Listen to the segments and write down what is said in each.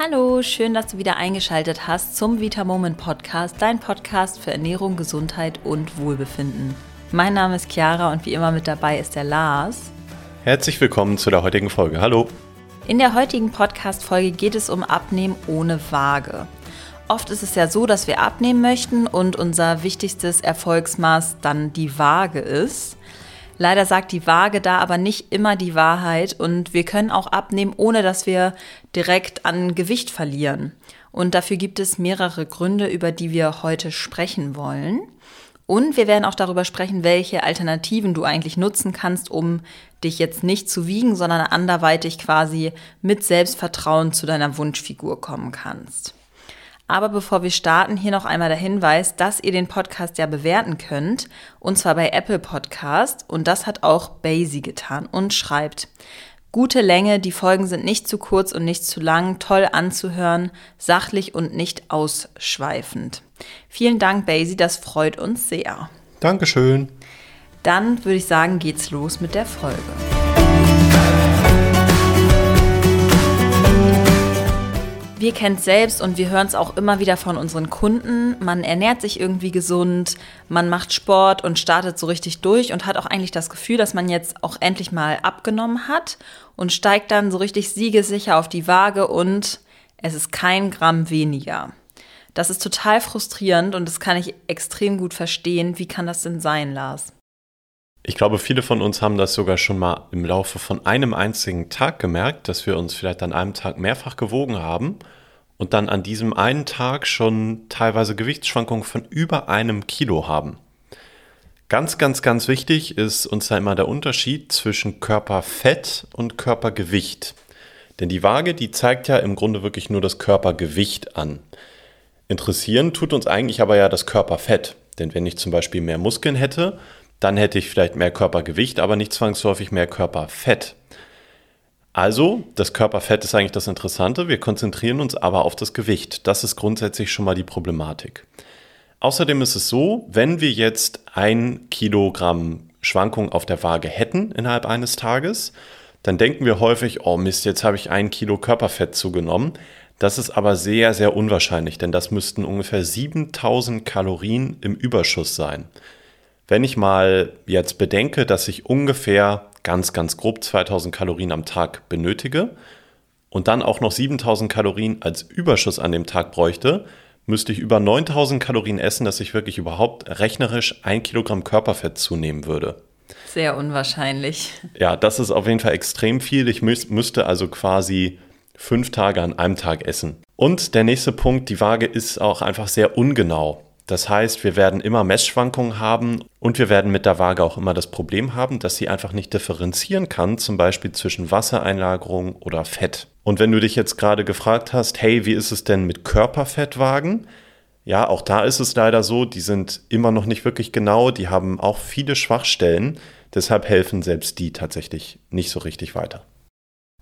Hallo, schön, dass du wieder eingeschaltet hast zum Vita Moment Podcast, dein Podcast für Ernährung, Gesundheit und Wohlbefinden. Mein Name ist Chiara und wie immer mit dabei ist der Lars. Herzlich willkommen zu der heutigen Folge. Hallo. In der heutigen Podcast-Folge geht es um Abnehmen ohne Waage. Oft ist es ja so, dass wir abnehmen möchten und unser wichtigstes Erfolgsmaß dann die Waage ist. Leider sagt die Waage da aber nicht immer die Wahrheit und wir können auch abnehmen, ohne dass wir direkt an Gewicht verlieren. Und dafür gibt es mehrere Gründe, über die wir heute sprechen wollen. Und wir werden auch darüber sprechen, welche Alternativen du eigentlich nutzen kannst, um dich jetzt nicht zu wiegen, sondern anderweitig quasi mit Selbstvertrauen zu deiner Wunschfigur kommen kannst. Aber bevor wir starten, hier noch einmal der Hinweis, dass ihr den Podcast ja bewerten könnt, und zwar bei Apple Podcast. Und das hat auch Basie getan und schreibt, gute Länge, die Folgen sind nicht zu kurz und nicht zu lang, toll anzuhören, sachlich und nicht ausschweifend. Vielen Dank, Basie, das freut uns sehr. Dankeschön. Dann würde ich sagen, geht's los mit der Folge. Wir kennen es selbst und wir hören es auch immer wieder von unseren Kunden. Man ernährt sich irgendwie gesund, man macht Sport und startet so richtig durch und hat auch eigentlich das Gefühl, dass man jetzt auch endlich mal abgenommen hat und steigt dann so richtig siegesicher auf die Waage und es ist kein Gramm weniger. Das ist total frustrierend und das kann ich extrem gut verstehen. Wie kann das denn sein, Lars? Ich glaube, viele von uns haben das sogar schon mal im Laufe von einem einzigen Tag gemerkt, dass wir uns vielleicht an einem Tag mehrfach gewogen haben und dann an diesem einen Tag schon teilweise Gewichtsschwankungen von über einem Kilo haben. Ganz, ganz, ganz wichtig ist uns da immer der Unterschied zwischen Körperfett und Körpergewicht. Denn die Waage, die zeigt ja im Grunde wirklich nur das Körpergewicht an. Interessieren tut uns eigentlich aber ja das Körperfett. Denn wenn ich zum Beispiel mehr Muskeln hätte, dann hätte ich vielleicht mehr Körpergewicht, aber nicht zwangsläufig mehr Körperfett. Also, das Körperfett ist eigentlich das Interessante, wir konzentrieren uns aber auf das Gewicht. Das ist grundsätzlich schon mal die Problematik. Außerdem ist es so, wenn wir jetzt ein Kilogramm Schwankung auf der Waage hätten innerhalb eines Tages, dann denken wir häufig, oh Mist, jetzt habe ich ein Kilo Körperfett zugenommen. Das ist aber sehr, sehr unwahrscheinlich, denn das müssten ungefähr 7000 Kalorien im Überschuss sein. Wenn ich mal jetzt bedenke, dass ich ungefähr ganz, ganz grob 2000 Kalorien am Tag benötige und dann auch noch 7000 Kalorien als Überschuss an dem Tag bräuchte, müsste ich über 9000 Kalorien essen, dass ich wirklich überhaupt rechnerisch ein Kilogramm Körperfett zunehmen würde. Sehr unwahrscheinlich. Ja, das ist auf jeden Fall extrem viel. Ich müß, müsste also quasi fünf Tage an einem Tag essen. Und der nächste Punkt, die Waage ist auch einfach sehr ungenau. Das heißt, wir werden immer Messschwankungen haben und wir werden mit der Waage auch immer das Problem haben, dass sie einfach nicht differenzieren kann, zum Beispiel zwischen Wassereinlagerung oder Fett. Und wenn du dich jetzt gerade gefragt hast, hey, wie ist es denn mit Körperfettwagen? Ja, auch da ist es leider so, die sind immer noch nicht wirklich genau, die haben auch viele Schwachstellen, deshalb helfen selbst die tatsächlich nicht so richtig weiter.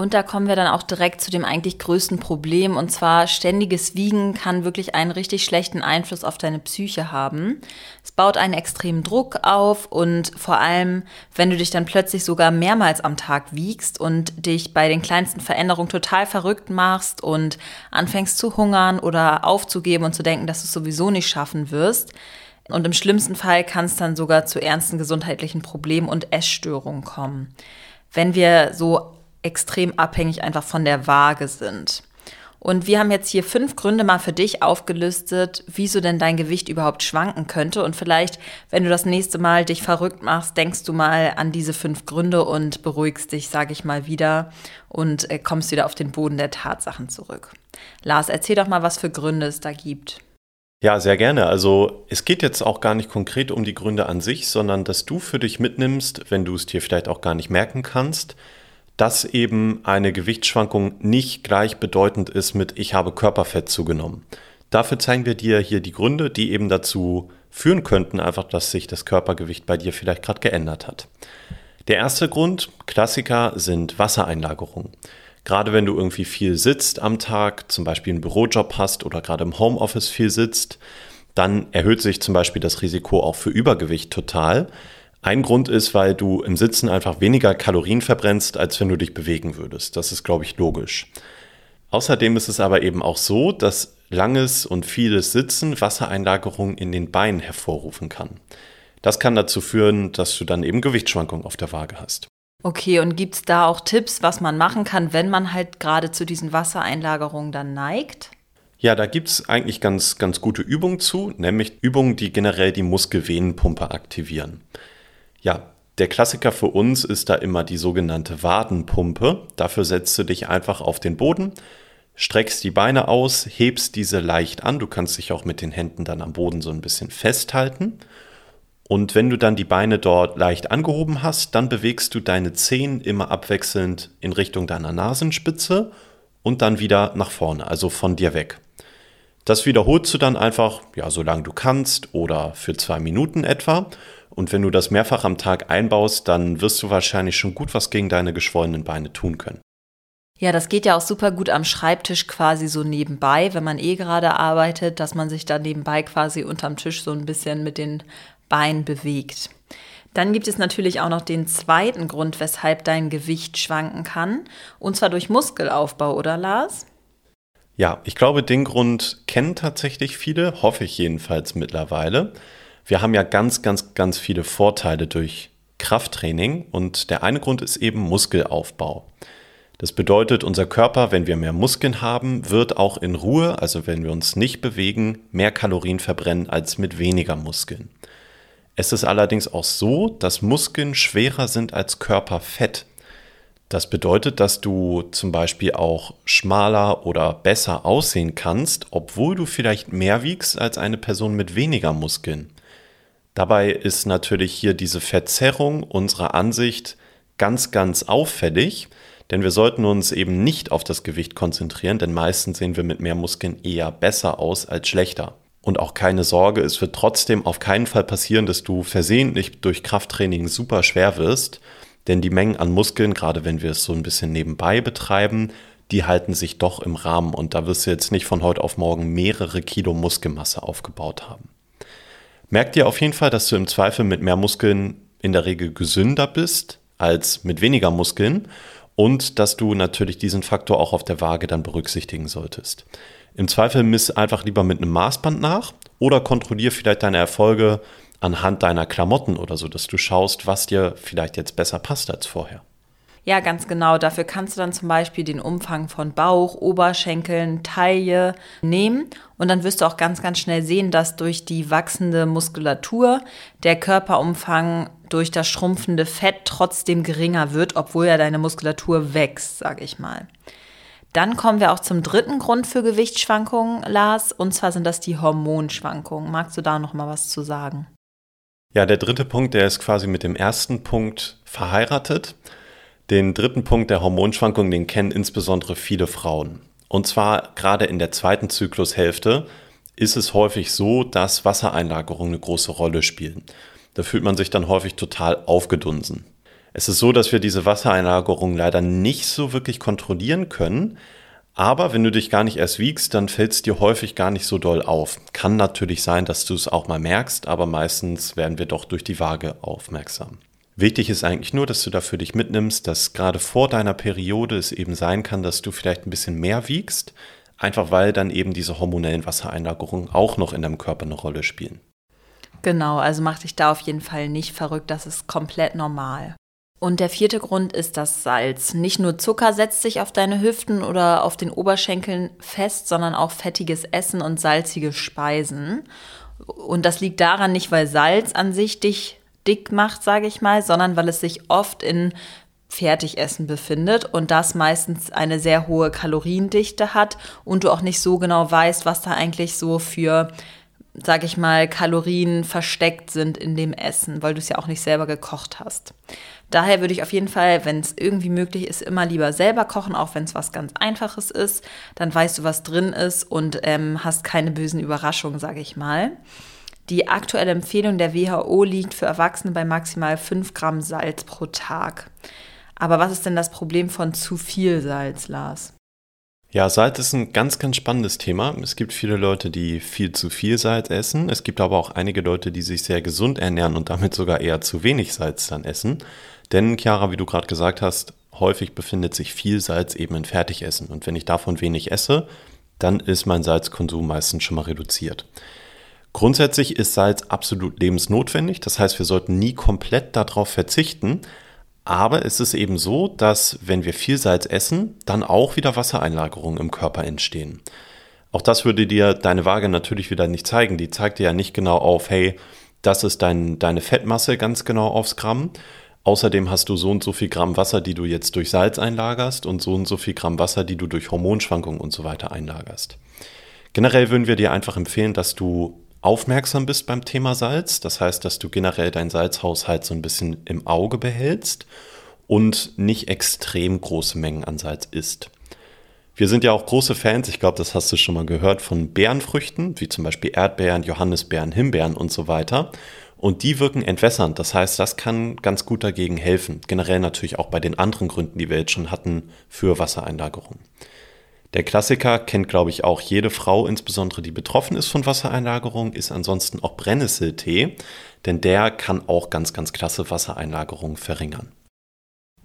Und da kommen wir dann auch direkt zu dem eigentlich größten Problem. Und zwar ständiges Wiegen kann wirklich einen richtig schlechten Einfluss auf deine Psyche haben. Es baut einen extremen Druck auf und vor allem, wenn du dich dann plötzlich sogar mehrmals am Tag wiegst und dich bei den kleinsten Veränderungen total verrückt machst und anfängst zu hungern oder aufzugeben und zu denken, dass du es sowieso nicht schaffen wirst. Und im schlimmsten Fall kann es dann sogar zu ernsten gesundheitlichen Problemen und Essstörungen kommen. Wenn wir so extrem abhängig einfach von der Waage sind. Und wir haben jetzt hier fünf Gründe mal für dich aufgelistet, wieso denn dein Gewicht überhaupt schwanken könnte. Und vielleicht, wenn du das nächste Mal dich verrückt machst, denkst du mal an diese fünf Gründe und beruhigst dich, sage ich mal, wieder und äh, kommst wieder auf den Boden der Tatsachen zurück. Lars, erzähl doch mal, was für Gründe es da gibt. Ja, sehr gerne. Also es geht jetzt auch gar nicht konkret um die Gründe an sich, sondern dass du für dich mitnimmst, wenn du es dir vielleicht auch gar nicht merken kannst, dass eben eine Gewichtsschwankung nicht gleichbedeutend ist mit ich habe Körperfett zugenommen. Dafür zeigen wir dir hier die Gründe, die eben dazu führen könnten, einfach, dass sich das Körpergewicht bei dir vielleicht gerade geändert hat. Der erste Grund, Klassiker, sind Wassereinlagerungen. Gerade wenn du irgendwie viel sitzt am Tag, zum Beispiel einen Bürojob hast oder gerade im Homeoffice viel sitzt, dann erhöht sich zum Beispiel das Risiko auch für Übergewicht total. Ein Grund ist, weil du im Sitzen einfach weniger Kalorien verbrennst, als wenn du dich bewegen würdest. Das ist, glaube ich, logisch. Außerdem ist es aber eben auch so, dass langes und vieles Sitzen Wassereinlagerungen in den Beinen hervorrufen kann. Das kann dazu führen, dass du dann eben Gewichtsschwankungen auf der Waage hast. Okay, und gibt es da auch Tipps, was man machen kann, wenn man halt gerade zu diesen Wassereinlagerungen dann neigt? Ja, da gibt es eigentlich ganz, ganz gute Übungen zu, nämlich Übungen, die generell die Muskelvenenpumpe aktivieren. Ja, der Klassiker für uns ist da immer die sogenannte Wadenpumpe. Dafür setzt du dich einfach auf den Boden, streckst die Beine aus, hebst diese leicht an. Du kannst dich auch mit den Händen dann am Boden so ein bisschen festhalten. Und wenn du dann die Beine dort leicht angehoben hast, dann bewegst du deine Zehen immer abwechselnd in Richtung deiner Nasenspitze und dann wieder nach vorne, also von dir weg. Das wiederholst du dann einfach, ja, solange du kannst oder für zwei Minuten etwa. Und wenn du das mehrfach am Tag einbaust, dann wirst du wahrscheinlich schon gut was gegen deine geschwollenen Beine tun können. Ja, das geht ja auch super gut am Schreibtisch quasi so nebenbei, wenn man eh gerade arbeitet, dass man sich da nebenbei quasi unterm Tisch so ein bisschen mit den Beinen bewegt. Dann gibt es natürlich auch noch den zweiten Grund, weshalb dein Gewicht schwanken kann, und zwar durch Muskelaufbau, oder Lars? Ja, ich glaube, den Grund kennen tatsächlich viele, hoffe ich jedenfalls mittlerweile. Wir haben ja ganz, ganz, ganz viele Vorteile durch Krafttraining und der eine Grund ist eben Muskelaufbau. Das bedeutet, unser Körper, wenn wir mehr Muskeln haben, wird auch in Ruhe, also wenn wir uns nicht bewegen, mehr Kalorien verbrennen als mit weniger Muskeln. Es ist allerdings auch so, dass Muskeln schwerer sind als Körperfett. Das bedeutet, dass du zum Beispiel auch schmaler oder besser aussehen kannst, obwohl du vielleicht mehr wiegst als eine Person mit weniger Muskeln. Dabei ist natürlich hier diese Verzerrung unserer Ansicht ganz, ganz auffällig, denn wir sollten uns eben nicht auf das Gewicht konzentrieren, denn meistens sehen wir mit mehr Muskeln eher besser aus als schlechter. Und auch keine Sorge, es wird trotzdem auf keinen Fall passieren, dass du versehentlich durch Krafttraining super schwer wirst denn die Mengen an Muskeln, gerade wenn wir es so ein bisschen nebenbei betreiben, die halten sich doch im Rahmen und da wirst du jetzt nicht von heute auf morgen mehrere Kilo Muskelmasse aufgebaut haben. Merk dir auf jeden Fall, dass du im Zweifel mit mehr Muskeln in der Regel gesünder bist als mit weniger Muskeln und dass du natürlich diesen Faktor auch auf der Waage dann berücksichtigen solltest. Im Zweifel miss einfach lieber mit einem Maßband nach oder kontrollier vielleicht deine Erfolge anhand deiner Klamotten oder so, dass du schaust, was dir vielleicht jetzt besser passt als vorher. Ja, ganz genau. Dafür kannst du dann zum Beispiel den Umfang von Bauch, Oberschenkeln, Taille nehmen und dann wirst du auch ganz, ganz schnell sehen, dass durch die wachsende Muskulatur der Körperumfang durch das schrumpfende Fett trotzdem geringer wird, obwohl ja deine Muskulatur wächst, sage ich mal. Dann kommen wir auch zum dritten Grund für Gewichtsschwankungen, Lars, und zwar sind das die Hormonschwankungen. Magst du da noch mal was zu sagen? Ja, der dritte Punkt, der ist quasi mit dem ersten Punkt verheiratet. Den dritten Punkt der Hormonschwankungen, den kennen insbesondere viele Frauen. Und zwar gerade in der zweiten Zyklushälfte ist es häufig so, dass Wassereinlagerungen eine große Rolle spielen. Da fühlt man sich dann häufig total aufgedunsen. Es ist so, dass wir diese Wassereinlagerungen leider nicht so wirklich kontrollieren können, aber wenn du dich gar nicht erst wiegst, dann fällt es dir häufig gar nicht so doll auf. Kann natürlich sein, dass du es auch mal merkst, aber meistens werden wir doch durch die Waage aufmerksam. Wichtig ist eigentlich nur, dass du dafür dich mitnimmst, dass gerade vor deiner Periode es eben sein kann, dass du vielleicht ein bisschen mehr wiegst, einfach weil dann eben diese hormonellen Wassereinlagerungen auch noch in deinem Körper eine Rolle spielen. Genau, also mach dich da auf jeden Fall nicht verrückt, das ist komplett normal. Und der vierte Grund ist das Salz. Nicht nur Zucker setzt sich auf deine Hüften oder auf den Oberschenkeln fest, sondern auch fettiges Essen und salzige Speisen. Und das liegt daran nicht, weil Salz an sich dich dick macht, sage ich mal, sondern weil es sich oft in Fertigessen befindet und das meistens eine sehr hohe Kaloriendichte hat und du auch nicht so genau weißt, was da eigentlich so für sag ich mal, Kalorien versteckt sind in dem Essen, weil du es ja auch nicht selber gekocht hast. Daher würde ich auf jeden Fall, wenn es irgendwie möglich ist, immer lieber selber kochen, auch wenn es was ganz Einfaches ist. Dann weißt du, was drin ist und ähm, hast keine bösen Überraschungen, sage ich mal. Die aktuelle Empfehlung der WHO liegt für Erwachsene bei maximal 5 Gramm Salz pro Tag. Aber was ist denn das Problem von zu viel Salz, Lars? Ja, Salz ist ein ganz, ganz spannendes Thema. Es gibt viele Leute, die viel zu viel Salz essen. Es gibt aber auch einige Leute, die sich sehr gesund ernähren und damit sogar eher zu wenig Salz dann essen. Denn, Chiara, wie du gerade gesagt hast, häufig befindet sich viel Salz eben in Fertigessen. Und wenn ich davon wenig esse, dann ist mein Salzkonsum meistens schon mal reduziert. Grundsätzlich ist Salz absolut lebensnotwendig. Das heißt, wir sollten nie komplett darauf verzichten. Aber es ist eben so, dass wenn wir viel Salz essen, dann auch wieder Wassereinlagerungen im Körper entstehen. Auch das würde dir deine Waage natürlich wieder nicht zeigen. Die zeigt dir ja nicht genau auf, hey, das ist dein, deine Fettmasse ganz genau aufs Gramm. Außerdem hast du so und so viel Gramm Wasser, die du jetzt durch Salz einlagerst und so und so viel Gramm Wasser, die du durch Hormonschwankungen und so weiter einlagerst. Generell würden wir dir einfach empfehlen, dass du aufmerksam bist beim Thema Salz. Das heißt, dass du generell deinen Salzhaushalt so ein bisschen im Auge behältst und nicht extrem große Mengen an Salz isst. Wir sind ja auch große Fans, ich glaube, das hast du schon mal gehört, von Beerenfrüchten, wie zum Beispiel Erdbeeren, Johannisbeeren, Himbeeren und so weiter. Und die wirken entwässernd. Das heißt, das kann ganz gut dagegen helfen. Generell natürlich auch bei den anderen Gründen, die wir jetzt schon hatten, für Wassereinlagerung. Der Klassiker kennt, glaube ich, auch jede Frau, insbesondere die betroffen ist von Wassereinlagerung, ist ansonsten auch Brennnesseltee, denn der kann auch ganz, ganz klasse Wassereinlagerung verringern.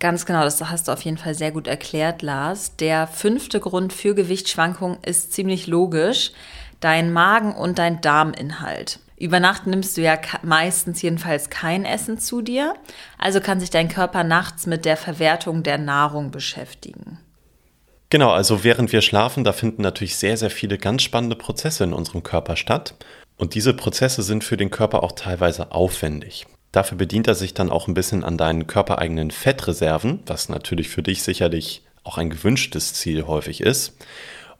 Ganz genau, das hast du auf jeden Fall sehr gut erklärt, Lars. Der fünfte Grund für Gewichtsschwankungen ist ziemlich logisch. Dein Magen und dein Darminhalt. Über Nacht nimmst du ja meistens jedenfalls kein Essen zu dir, also kann sich dein Körper nachts mit der Verwertung der Nahrung beschäftigen. Genau, also während wir schlafen, da finden natürlich sehr, sehr viele ganz spannende Prozesse in unserem Körper statt. Und diese Prozesse sind für den Körper auch teilweise aufwendig. Dafür bedient er sich dann auch ein bisschen an deinen körpereigenen Fettreserven, was natürlich für dich sicherlich auch ein gewünschtes Ziel häufig ist.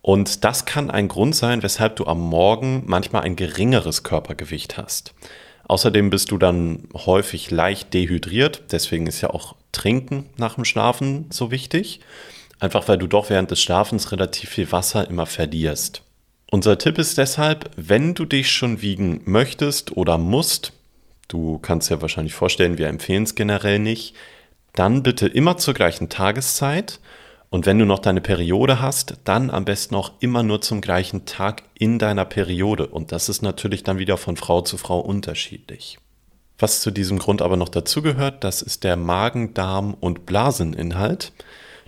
Und das kann ein Grund sein, weshalb du am Morgen manchmal ein geringeres Körpergewicht hast. Außerdem bist du dann häufig leicht dehydriert, deswegen ist ja auch Trinken nach dem Schlafen so wichtig. Einfach weil du doch während des Schlafens relativ viel Wasser immer verlierst. Unser Tipp ist deshalb, wenn du dich schon wiegen möchtest oder musst, du kannst dir wahrscheinlich vorstellen, wir empfehlen es generell nicht, dann bitte immer zur gleichen Tageszeit. Und wenn du noch deine Periode hast, dann am besten auch immer nur zum gleichen Tag in deiner Periode. Und das ist natürlich dann wieder von Frau zu Frau unterschiedlich. Was zu diesem Grund aber noch dazugehört, das ist der Magen, Darm und Blaseninhalt.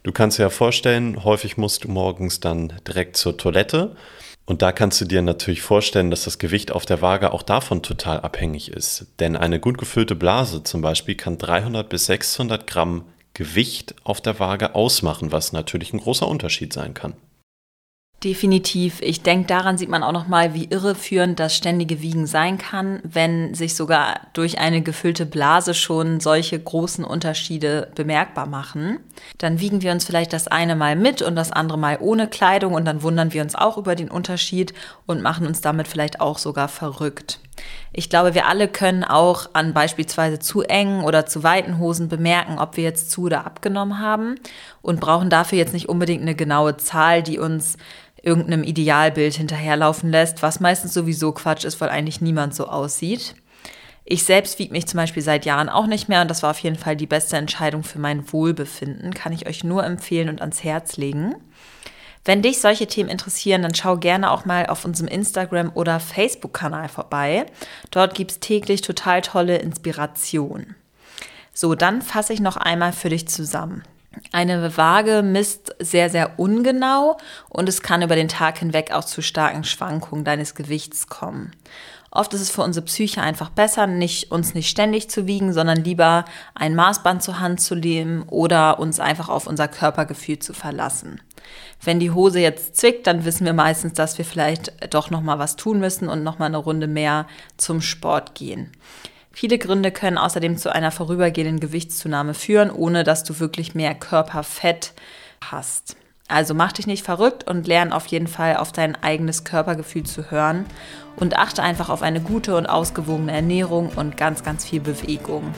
Du kannst dir ja vorstellen, häufig musst du morgens dann direkt zur Toilette. Und da kannst du dir natürlich vorstellen, dass das Gewicht auf der Waage auch davon total abhängig ist. Denn eine gut gefüllte Blase zum Beispiel kann 300 bis 600 Gramm Gewicht auf der Waage ausmachen, was natürlich ein großer Unterschied sein kann. Definitiv. Ich denke, daran sieht man auch nochmal, wie irreführend das ständige Wiegen sein kann, wenn sich sogar durch eine gefüllte Blase schon solche großen Unterschiede bemerkbar machen. Dann wiegen wir uns vielleicht das eine Mal mit und das andere Mal ohne Kleidung und dann wundern wir uns auch über den Unterschied und machen uns damit vielleicht auch sogar verrückt. Ich glaube, wir alle können auch an beispielsweise zu engen oder zu weiten Hosen bemerken, ob wir jetzt zu oder abgenommen haben und brauchen dafür jetzt nicht unbedingt eine genaue Zahl, die uns irgendeinem Idealbild hinterherlaufen lässt, was meistens sowieso Quatsch ist, weil eigentlich niemand so aussieht. Ich selbst wiege mich zum Beispiel seit Jahren auch nicht mehr und das war auf jeden Fall die beste Entscheidung für mein Wohlbefinden. Kann ich euch nur empfehlen und ans Herz legen. Wenn dich solche Themen interessieren, dann schau gerne auch mal auf unserem Instagram- oder Facebook-Kanal vorbei. Dort gibt es täglich total tolle Inspiration. So, dann fasse ich noch einmal für dich zusammen. Eine Waage misst sehr, sehr ungenau und es kann über den Tag hinweg auch zu starken Schwankungen deines Gewichts kommen. Oft ist es für unsere Psyche einfach besser, nicht, uns nicht ständig zu wiegen, sondern lieber ein Maßband zur Hand zu nehmen oder uns einfach auf unser Körpergefühl zu verlassen. Wenn die Hose jetzt zwickt, dann wissen wir meistens, dass wir vielleicht doch noch mal was tun müssen und noch mal eine Runde mehr zum Sport gehen. Viele Gründe können außerdem zu einer vorübergehenden Gewichtszunahme führen, ohne dass du wirklich mehr Körperfett hast. Also mach dich nicht verrückt und lern auf jeden Fall auf dein eigenes Körpergefühl zu hören und achte einfach auf eine gute und ausgewogene Ernährung und ganz, ganz viel Bewegung.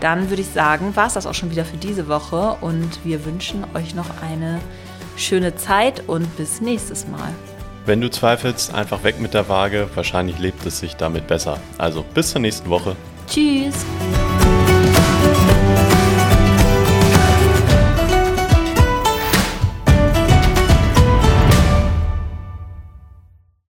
Dann würde ich sagen, war es das auch schon wieder für diese Woche und wir wünschen euch noch eine schöne Zeit und bis nächstes Mal. Wenn du zweifelst, einfach weg mit der Waage. Wahrscheinlich lebt es sich damit besser. Also bis zur nächsten Woche. Tschüss.